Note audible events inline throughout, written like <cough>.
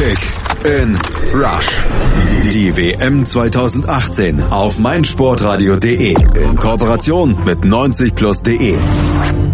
Kick in Rush. Die WM 2018 auf meinsportradio.de in Kooperation mit 90plus.de.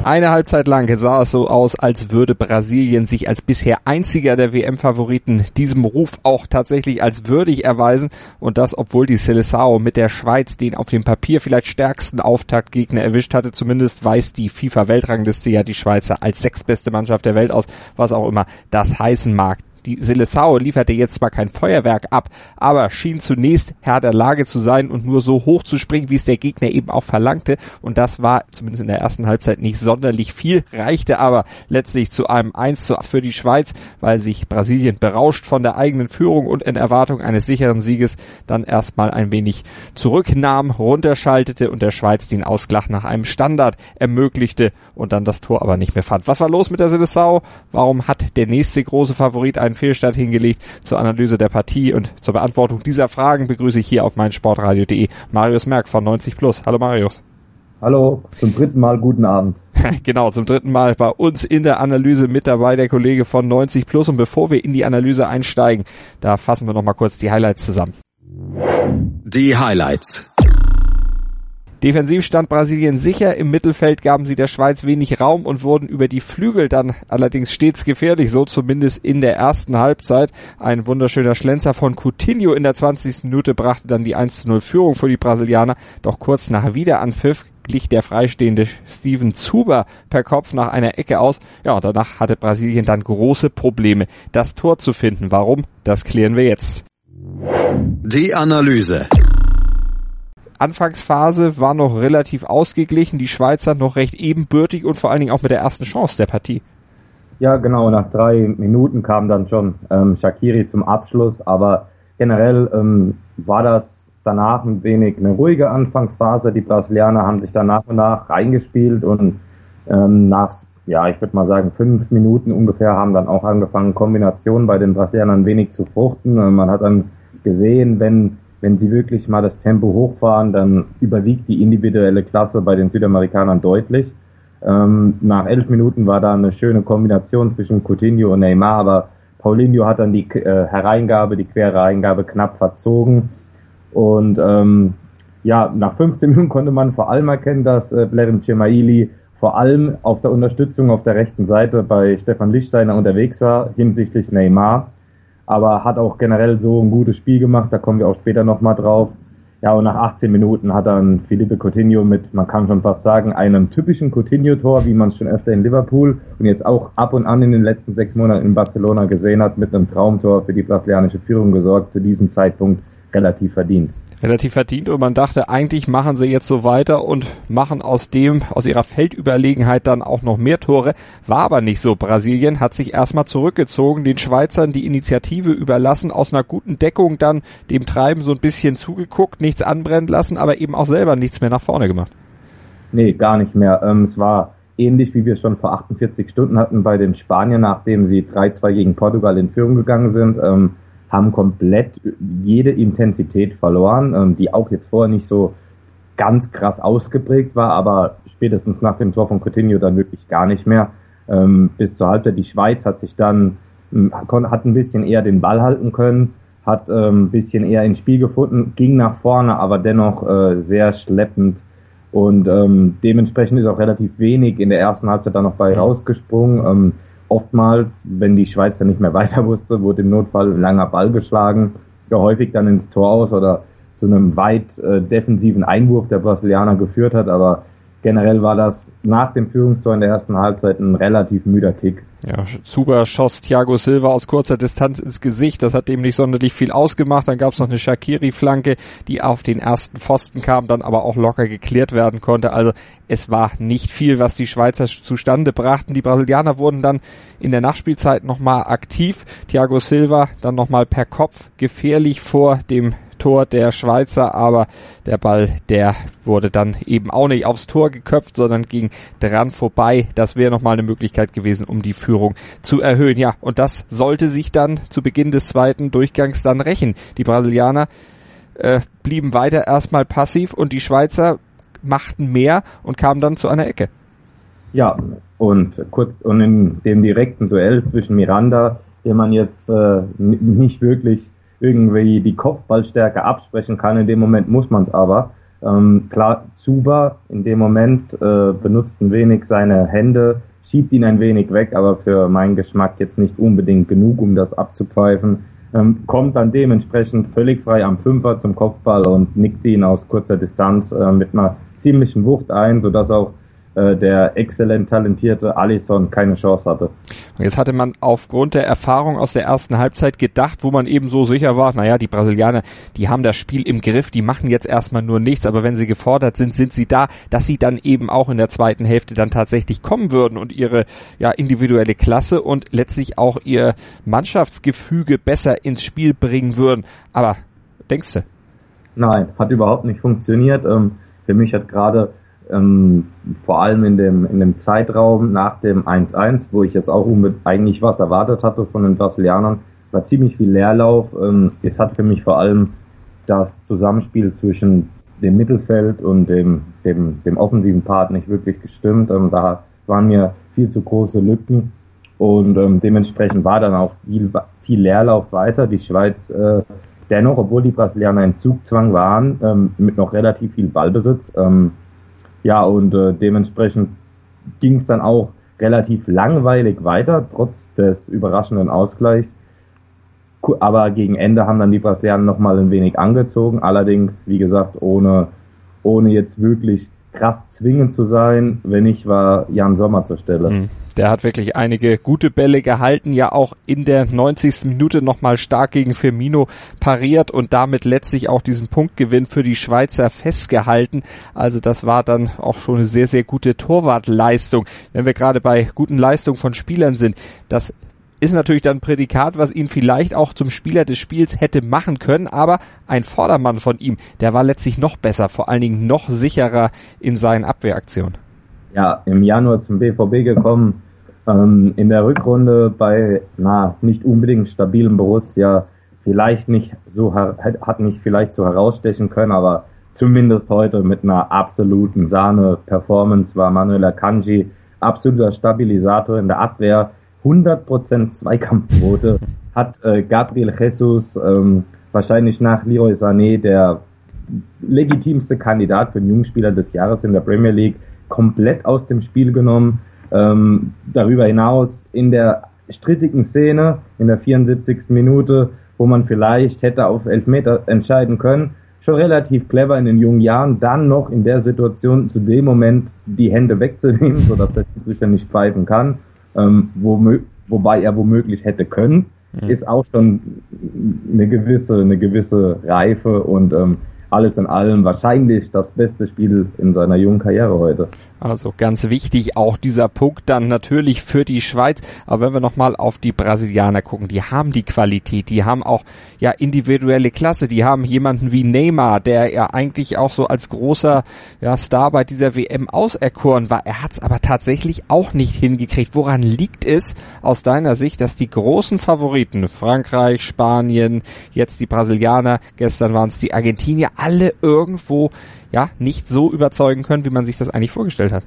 Eine Halbzeit lang sah es so aus, als würde Brasilien sich als bisher einziger der WM-Favoriten diesem Ruf auch tatsächlich als würdig erweisen und das, obwohl die Seleção mit der Schweiz den auf dem Papier vielleicht stärksten Auftaktgegner erwischt hatte. Zumindest weist die FIFA-Weltrangliste ja die Schweizer als sechstbeste Mannschaft der Welt aus, was auch immer das heißen mag. Die Seleção lieferte jetzt zwar kein Feuerwerk ab, aber schien zunächst Herr der Lage zu sein und nur so hoch zu springen, wie es der Gegner eben auch verlangte. Und das war zumindest in der ersten Halbzeit nicht sonderlich viel, reichte aber letztlich zu einem 1 zu 1 für die Schweiz, weil sich Brasilien berauscht von der eigenen Führung und in Erwartung eines sicheren Sieges dann erstmal ein wenig zurücknahm, runterschaltete und der Schweiz den Ausgleich nach einem Standard ermöglichte und dann das Tor aber nicht mehr fand. Was war los mit der Seleção? Warum hat der nächste große Favorit einen Fehlstart hingelegt. Zur Analyse der Partie und zur Beantwortung dieser Fragen begrüße ich hier auf meinsportradio.de Marius Merck von 90 Plus. Hallo Marius. Hallo, zum dritten Mal guten Abend. <laughs> genau, zum dritten Mal bei uns in der Analyse mit dabei der Kollege von 90 Plus. Und bevor wir in die Analyse einsteigen, da fassen wir nochmal kurz die Highlights zusammen. Die Highlights. Defensiv stand Brasilien sicher, im Mittelfeld gaben sie der Schweiz wenig Raum und wurden über die Flügel dann allerdings stets gefährlich, so zumindest in der ersten Halbzeit. Ein wunderschöner Schlenzer von Coutinho in der 20. Minute brachte dann die 1 0 Führung für die Brasilianer, doch kurz nach Wiederanpfiff glich der freistehende Steven Zuber per Kopf nach einer Ecke aus. Ja, danach hatte Brasilien dann große Probleme, das Tor zu finden. Warum? Das klären wir jetzt. Die Analyse. Anfangsphase war noch relativ ausgeglichen, die Schweizer noch recht ebenbürtig und vor allen Dingen auch mit der ersten Chance der Partie. Ja, genau, nach drei Minuten kam dann schon ähm, Shakiri zum Abschluss, aber generell ähm, war das danach ein wenig eine ruhige Anfangsphase. Die Brasilianer haben sich dann nach und nach reingespielt und ähm, nach, ja, ich würde mal sagen, fünf Minuten ungefähr haben dann auch angefangen, Kombinationen bei den Brasilianern wenig zu fruchten. Man hat dann gesehen, wenn wenn sie wirklich mal das Tempo hochfahren, dann überwiegt die individuelle Klasse bei den Südamerikanern deutlich. Ähm, nach elf Minuten war da eine schöne Kombination zwischen Coutinho und Neymar, aber Paulinho hat dann die äh, Hereingabe, die Querhereingabe knapp verzogen. Und ähm, ja, nach 15 <laughs> Minuten konnte man vor allem erkennen, dass äh, Blerim Cemaili vor allem auf der Unterstützung auf der rechten Seite bei Stefan Lichtsteiner unterwegs war hinsichtlich Neymar aber hat auch generell so ein gutes Spiel gemacht, da kommen wir auch später nochmal drauf. Ja, und nach 18 Minuten hat dann Felipe Coutinho mit, man kann schon fast sagen, einem typischen Coutinho-Tor, wie man es schon öfter in Liverpool und jetzt auch ab und an in den letzten sechs Monaten in Barcelona gesehen hat, mit einem Traumtor für die brasilianische Führung gesorgt, zu diesem Zeitpunkt relativ verdient relativ verdient und man dachte, eigentlich machen sie jetzt so weiter und machen aus dem, aus ihrer Feldüberlegenheit dann auch noch mehr Tore. War aber nicht so. Brasilien hat sich erstmal zurückgezogen, den Schweizern die Initiative überlassen, aus einer guten Deckung dann dem Treiben so ein bisschen zugeguckt, nichts anbrennen lassen, aber eben auch selber nichts mehr nach vorne gemacht. Nee, gar nicht mehr. Ähm, es war ähnlich wie wir schon vor 48 Stunden hatten bei den Spaniern, nachdem sie 3-2 gegen Portugal in Führung gegangen sind. Ähm, haben komplett jede Intensität verloren, ähm, die auch jetzt vorher nicht so ganz krass ausgeprägt war, aber spätestens nach dem Tor von Coutinho dann wirklich gar nicht mehr. Ähm, bis zur Halbzeit. Die Schweiz hat sich dann, ähm, hat ein bisschen eher den Ball halten können, hat ein bisschen eher ins Spiel gefunden, ging nach vorne, aber dennoch äh, sehr schleppend und dementsprechend ist auch relativ wenig in der ersten Halbzeit dann noch bei rausgesprungen. Oftmals, wenn die Schweizer nicht mehr <laughs> weiter wusste, wurde im Notfall ein langer Ball geschlagen, ja häufig dann ins Tor aus oder zu einem weit äh, defensiven Einwurf der Brasilianer geführt hat, aber generell war das nach dem Führungstor in der ersten Halbzeit ein relativ müder Kick. Ja, Zuber schoss Thiago Silva aus kurzer Distanz ins Gesicht. Das hat dem nicht sonderlich viel ausgemacht. Dann gab es noch eine Shakiri-Flanke, die auf den ersten Pfosten kam, dann aber auch locker geklärt werden konnte. Also es war nicht viel, was die Schweizer zustande brachten. Die Brasilianer wurden dann in der Nachspielzeit nochmal aktiv. Thiago Silva dann nochmal per Kopf gefährlich vor dem Tor der Schweizer, aber der Ball, der wurde dann eben auch nicht aufs Tor geköpft, sondern ging dran vorbei. Das wäre nochmal eine Möglichkeit gewesen, um die Führung zu erhöhen. Ja, und das sollte sich dann zu Beginn des zweiten Durchgangs dann rächen. Die Brasilianer äh, blieben weiter erstmal passiv und die Schweizer machten mehr und kamen dann zu einer Ecke. Ja, und kurz und in dem direkten Duell zwischen Miranda dem man jetzt äh, nicht wirklich irgendwie die Kopfballstärke absprechen kann. In dem Moment muss man es aber. Ähm, klar, Zuba in dem Moment äh, benutzt ein wenig seine Hände, schiebt ihn ein wenig weg, aber für meinen Geschmack jetzt nicht unbedingt genug, um das abzupfeifen. Ähm, kommt dann dementsprechend völlig frei am Fünfer zum Kopfball und nickt ihn aus kurzer Distanz äh, mit einer ziemlichen Wucht ein, sodass auch der exzellent talentierte Alisson keine Chance hatte. Jetzt hatte man aufgrund der Erfahrung aus der ersten Halbzeit gedacht, wo man eben so sicher war, naja, die Brasilianer, die haben das Spiel im Griff, die machen jetzt erstmal nur nichts, aber wenn sie gefordert sind, sind sie da, dass sie dann eben auch in der zweiten Hälfte dann tatsächlich kommen würden und ihre ja, individuelle Klasse und letztlich auch ihr Mannschaftsgefüge besser ins Spiel bringen würden. Aber denkst du? Nein, hat überhaupt nicht funktioniert. Ähm, für mich hat gerade ähm, vor allem in dem, in dem Zeitraum nach dem 1-1, wo ich jetzt auch eigentlich was erwartet hatte von den Brasilianern, war ziemlich viel Leerlauf. Ähm, es hat für mich vor allem das Zusammenspiel zwischen dem Mittelfeld und dem, dem, dem offensiven Part nicht wirklich gestimmt. Ähm, da waren mir viel zu große Lücken und ähm, dementsprechend war dann auch viel, viel Leerlauf weiter. Die Schweiz äh, dennoch, obwohl die Brasilianer im Zugzwang waren, ähm, mit noch relativ viel Ballbesitz, ähm, ja, und äh, dementsprechend ging es dann auch relativ langweilig weiter, trotz des überraschenden Ausgleichs. Aber gegen Ende haben dann die Brasilianer nochmal ein wenig angezogen, allerdings, wie gesagt, ohne, ohne jetzt wirklich krass zwingend zu sein. Wenn nicht, war Jan Sommer zur Stelle. Mhm. Der hat wirklich einige gute Bälle gehalten, ja auch in der 90. Minute nochmal stark gegen Firmino pariert und damit letztlich auch diesen Punktgewinn für die Schweizer festgehalten. Also das war dann auch schon eine sehr, sehr gute Torwartleistung. Wenn wir gerade bei guten Leistungen von Spielern sind, das ist natürlich dann ein Prädikat, was ihn vielleicht auch zum Spieler des Spiels hätte machen können, aber ein Vordermann von ihm, der war letztlich noch besser, vor allen Dingen noch sicherer in seinen Abwehraktionen. Ja, im Januar zum BVB gekommen, ähm, in der Rückrunde bei, na, nicht unbedingt stabilen Borussia, vielleicht nicht so, hat nicht vielleicht so herausstechen können, aber zumindest heute mit einer absoluten Sahne-Performance war Manuel Akanji absoluter Stabilisator in der Abwehr, 100% Zweikampfquote <laughs> hat äh, Gabriel Jesus ähm, wahrscheinlich nach Leroy Sané der legitimste Kandidat für den Jungspieler des Jahres in der Premier League komplett aus dem Spiel genommen. Ähm, darüber hinaus in der strittigen Szene in der 74. Minute, wo man vielleicht hätte auf Elfmeter entscheiden können, schon relativ clever in den jungen Jahren, dann noch in der Situation zu dem Moment die Hände wegzunehmen, sodass der Schiedsrichter nicht pfeifen kann ähm, womö wobei er womöglich hätte können, mhm. ist auch schon eine gewisse, eine gewisse Reife und ähm, alles in allem wahrscheinlich das beste Spiel in seiner jungen Karriere heute. Also ganz wichtig auch dieser Punkt dann natürlich für die Schweiz. Aber wenn wir nochmal auf die Brasilianer gucken, die haben die Qualität, die haben auch ja individuelle Klasse, die haben jemanden wie Neymar, der ja eigentlich auch so als großer ja, Star bei dieser WM auserkoren war. Er hat es aber tatsächlich auch nicht hingekriegt. Woran liegt es aus deiner Sicht, dass die großen Favoriten, Frankreich, Spanien, jetzt die Brasilianer, gestern waren es die Argentinier, alle irgendwo ja nicht so überzeugen können, wie man sich das eigentlich vorgestellt hat.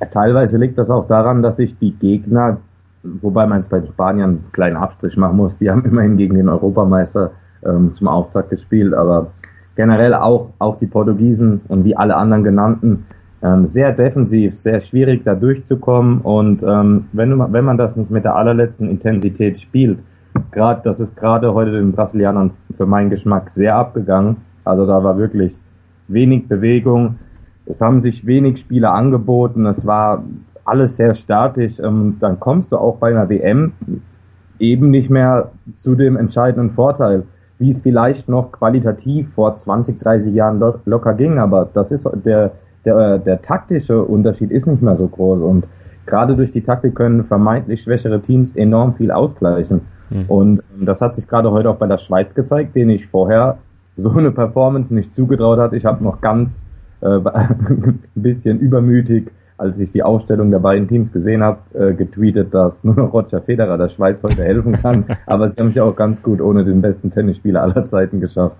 Ja, teilweise liegt das auch daran, dass sich die Gegner, wobei man es bei den Spaniern einen kleinen Abstrich machen muss, die <laughs> haben immerhin gegen den Europameister ähm, zum Auftakt gespielt, aber generell auch, auch die Portugiesen und wie alle anderen genannten, ähm, sehr defensiv, sehr schwierig da durchzukommen und ähm, wenn, wenn man das nicht mit der allerletzten Intensität spielt, gerade das ist gerade heute den Brasilianern für meinen Geschmack sehr abgegangen, also da war wirklich wenig Bewegung. Es haben sich wenig Spieler angeboten. Es war alles sehr statisch. Ähm, dann kommst du auch bei einer WM eben nicht mehr zu dem entscheidenden Vorteil, wie es vielleicht noch qualitativ vor 20, 30 Jahren locker ging. Aber das ist der, der, der taktische Unterschied ist nicht mehr so groß. Und gerade durch die Taktik können vermeintlich schwächere Teams enorm viel ausgleichen. Mhm. Und das hat sich gerade heute auch bei der Schweiz gezeigt, den ich vorher so eine Performance nicht zugetraut hat. Ich habe noch ganz äh, <laughs> ein bisschen übermütig als ich die Aufstellung der beiden Teams gesehen habe, äh, getweetet, dass nur <laughs> noch Roger Federer der Schweiz heute helfen kann. <laughs> Aber sie haben sich auch ganz gut ohne den besten Tennisspieler aller Zeiten geschafft.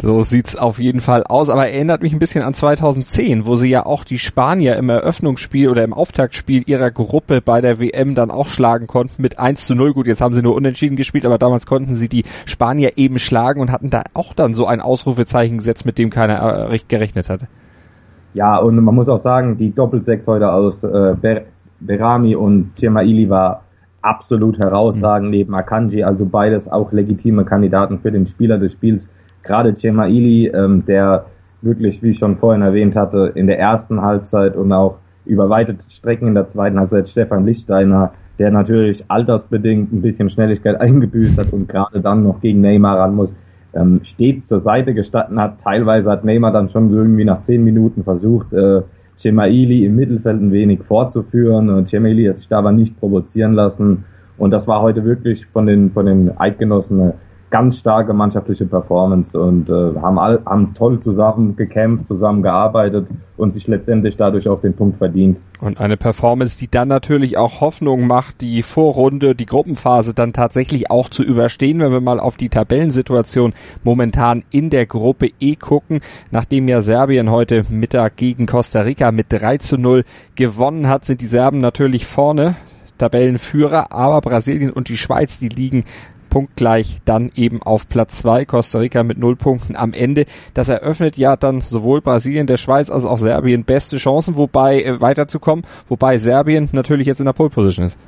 So sieht's auf jeden Fall aus, aber erinnert mich ein bisschen an 2010, wo sie ja auch die Spanier im Eröffnungsspiel oder im Auftaktspiel ihrer Gruppe bei der WM dann auch schlagen konnten mit 1 zu 0. Gut, jetzt haben sie nur unentschieden gespielt, aber damals konnten sie die Spanier eben schlagen und hatten da auch dann so ein Ausrufezeichen gesetzt, mit dem keiner äh, gerechnet hatte. Ja, und man muss auch sagen, die Doppelsechs heute aus äh, Ber Berami und Chemaili war absolut herausragend mhm. neben Akanji, also beides auch legitime Kandidaten für den Spieler des Spiels. Gerade Chemaili, ähm, der wirklich, wie ich schon vorhin erwähnt hatte, in der ersten Halbzeit und auch über weite Strecken in der zweiten Halbzeit Stefan Lichtsteiner, der natürlich altersbedingt ein bisschen Schnelligkeit <laughs> eingebüßt hat und gerade dann noch gegen Neymar ran muss ähm, stets zur Seite gestanden hat. Teilweise hat Neymar dann schon so irgendwie nach zehn Minuten versucht, äh, Cemaili im Mittelfeld ein wenig fortzuführen. Und Cemaili hat sich da aber nicht provozieren lassen. Und das war heute wirklich von den, von den Eidgenossen ganz starke mannschaftliche Performance und äh, haben, all, haben toll zusammen gekämpft, zusammen gearbeitet und sich letztendlich dadurch auch den Punkt verdient. Und eine Performance, die dann natürlich auch Hoffnung macht, die Vorrunde, die Gruppenphase dann tatsächlich auch zu überstehen, wenn wir mal auf die Tabellensituation momentan in der Gruppe E gucken, nachdem ja Serbien heute Mittag gegen Costa Rica mit 3 zu 0 gewonnen hat, sind die Serben natürlich vorne. Tabellenführer, aber Brasilien und die Schweiz, die liegen punktgleich dann eben auf Platz zwei Costa Rica mit null Punkten am Ende. Das eröffnet ja dann sowohl Brasilien, der Schweiz als auch Serbien beste Chancen, wobei äh, weiterzukommen, wobei Serbien natürlich jetzt in der Pole Position ist.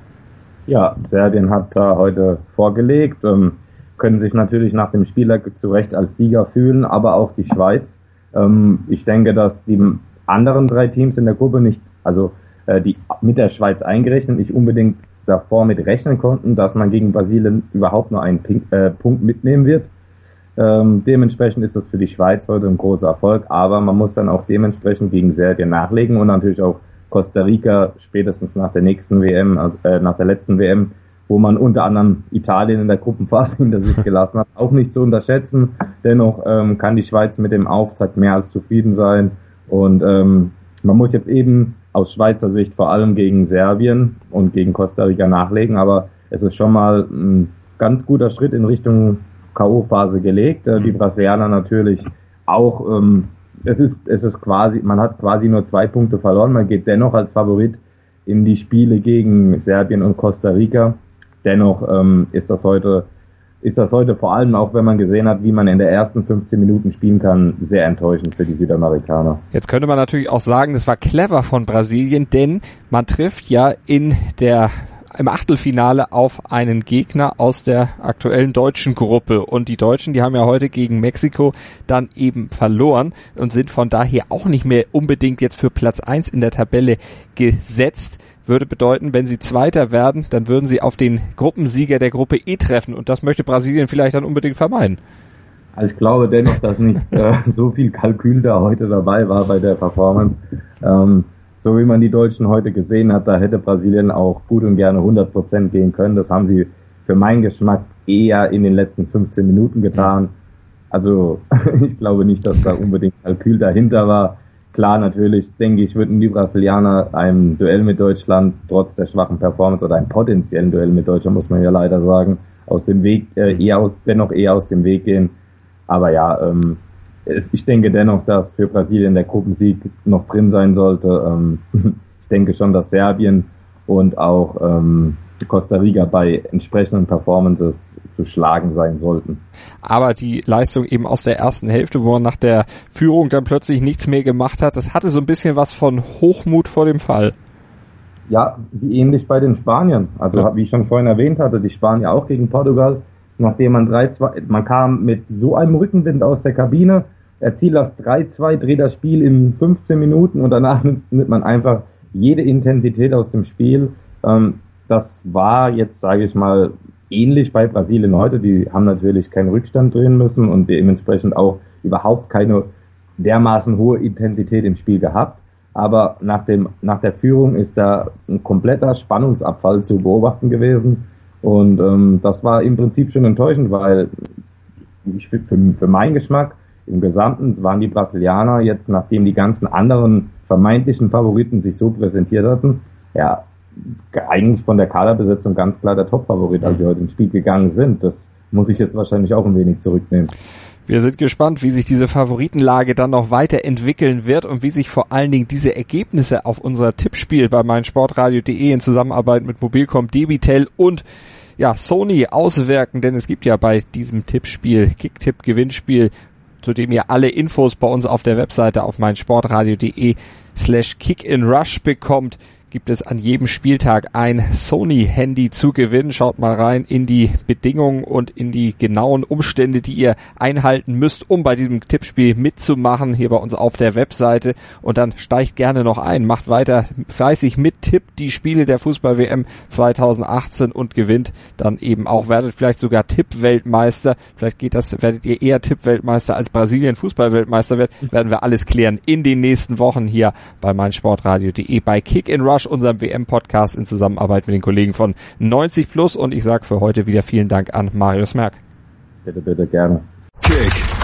Ja, Serbien hat da heute vorgelegt, ähm, können sich natürlich nach dem Spieler zu Recht als Sieger fühlen, aber auch die Schweiz. Ähm, ich denke, dass die anderen drei Teams in der Gruppe nicht, also äh, die mit der Schweiz eingerechnet, nicht unbedingt davor mit rechnen konnten, dass man gegen Brasilien überhaupt nur einen Pink, äh, Punkt mitnehmen wird. Ähm, dementsprechend ist das für die Schweiz heute ein großer Erfolg, aber man muss dann auch dementsprechend gegen Serbien nachlegen und natürlich auch Costa Rica spätestens nach der nächsten WM, also, äh, nach der letzten WM, wo man unter anderem Italien in der Gruppenphase <laughs> hinter sich gelassen hat, auch nicht zu unterschätzen. Dennoch ähm, kann die Schweiz mit dem Auftakt mehr als zufrieden sein und ähm, man muss jetzt eben aus Schweizer Sicht vor allem gegen Serbien und gegen Costa Rica nachlegen, aber es ist schon mal ein ganz guter Schritt in Richtung K.O.-Phase gelegt. Äh, die mhm. Brasilianer natürlich auch, ähm, es ist, es ist quasi, man hat quasi nur zwei Punkte verloren, man geht dennoch als Favorit in die Spiele gegen Serbien und Costa Rica. Dennoch ähm, ist das heute ist das heute vor allem auch, wenn man gesehen hat, wie man in der ersten 15 Minuten spielen kann, sehr enttäuschend für die Südamerikaner. Jetzt könnte man natürlich auch sagen, das war clever von Brasilien, denn man trifft ja in der im Achtelfinale auf einen Gegner aus der aktuellen deutschen Gruppe. Und die Deutschen, die haben ja heute gegen Mexiko dann eben verloren und sind von daher auch nicht mehr unbedingt jetzt für Platz eins in der Tabelle gesetzt würde bedeuten, wenn sie Zweiter werden, dann würden sie auf den Gruppensieger der Gruppe E treffen und das möchte Brasilien vielleicht dann unbedingt vermeiden. Also ich glaube dennoch, dass nicht <laughs> äh, so viel Kalkül da heute dabei war bei der Performance. Ähm, so wie man die Deutschen heute gesehen hat, da hätte Brasilien auch gut und gerne 100% gehen können. Das haben sie für meinen Geschmack eher in den letzten 15 Minuten getan. Also <laughs> ich glaube nicht, dass da unbedingt Kalkül dahinter war. Klar, natürlich denke ich, würden die Brasilianer einem Duell mit Deutschland trotz der schwachen Performance oder einem potenziellen Duell mit Deutschland, muss man ja leider sagen, aus dem Weg, äh, eher aus, dennoch eher aus dem Weg gehen. Aber ja, ähm, es, ich denke dennoch, dass für Brasilien der Gruppensieg noch drin sein sollte. Ähm, <laughs> ich denke schon, dass Serbien und auch ähm, Costa Rica bei entsprechenden Performances zu schlagen sein sollten. Aber die Leistung eben aus der ersten Hälfte, wo man nach der Führung dann plötzlich nichts mehr gemacht hat, das hatte so ein bisschen was von Hochmut vor dem Fall. Ja, wie ähnlich bei den Spaniern. Also ja. wie ich schon vorhin erwähnt hatte, die Spanier auch gegen Portugal, nachdem man 3-2, man kam mit so einem Rückenwind aus der Kabine, erzielt das 3-2, dreht das Spiel in 15 Minuten und danach nimmt, man einfach jede Intensität aus dem Spiel. Ähm, das war jetzt, sage ich mal, ähnlich bei Brasilien heute. Die haben natürlich keinen Rückstand drehen müssen und dementsprechend auch überhaupt keine dermaßen hohe Intensität im Spiel gehabt. Aber nach dem, nach der Führung ist da ein kompletter Spannungsabfall zu beobachten gewesen. Und ähm, das war im Prinzip schon enttäuschend, weil ich für, für meinen Geschmack im Gesamten waren die Brasilianer jetzt, nachdem die ganzen anderen vermeintlichen Favoriten sich so präsentiert hatten, ja, eigentlich von der Kaderbesetzung ganz klar der Top-Favorit, als sie heute ins Spiel gegangen sind. Das muss ich jetzt wahrscheinlich auch ein wenig zurücknehmen. Wir sind gespannt, wie sich diese Favoritenlage dann noch weiterentwickeln wird und wie sich vor allen Dingen diese Ergebnisse auf unser Tippspiel bei meinsportradio.de in Zusammenarbeit mit Mobilcom, Debitel und ja, Sony auswirken, denn es gibt ja bei diesem Tippspiel, Kicktipp-Gewinnspiel, zu dem ihr alle Infos bei uns auf der Webseite auf meinsportradio.de slash kickinrush bekommt gibt es an jedem Spieltag ein Sony-Handy zu gewinnen. Schaut mal rein in die Bedingungen und in die genauen Umstände, die ihr einhalten müsst, um bei diesem Tippspiel mitzumachen, hier bei uns auf der Webseite. Und dann steigt gerne noch ein, macht weiter fleißig mit, tippt die Spiele der Fußball-WM 2018 und gewinnt dann eben auch, werdet vielleicht sogar Tippweltmeister. Vielleicht geht das, werdet ihr eher Tippweltmeister als Brasilien Fußballweltmeister wird, werden wir alles klären in den nächsten Wochen hier bei meinsportradio.de bei Kick in Rush Arsch, unserem WM-Podcast in Zusammenarbeit mit den Kollegen von 90 Plus. Und ich sage für heute wieder vielen Dank an Marius Merck. Bitte, bitte, gerne. Kick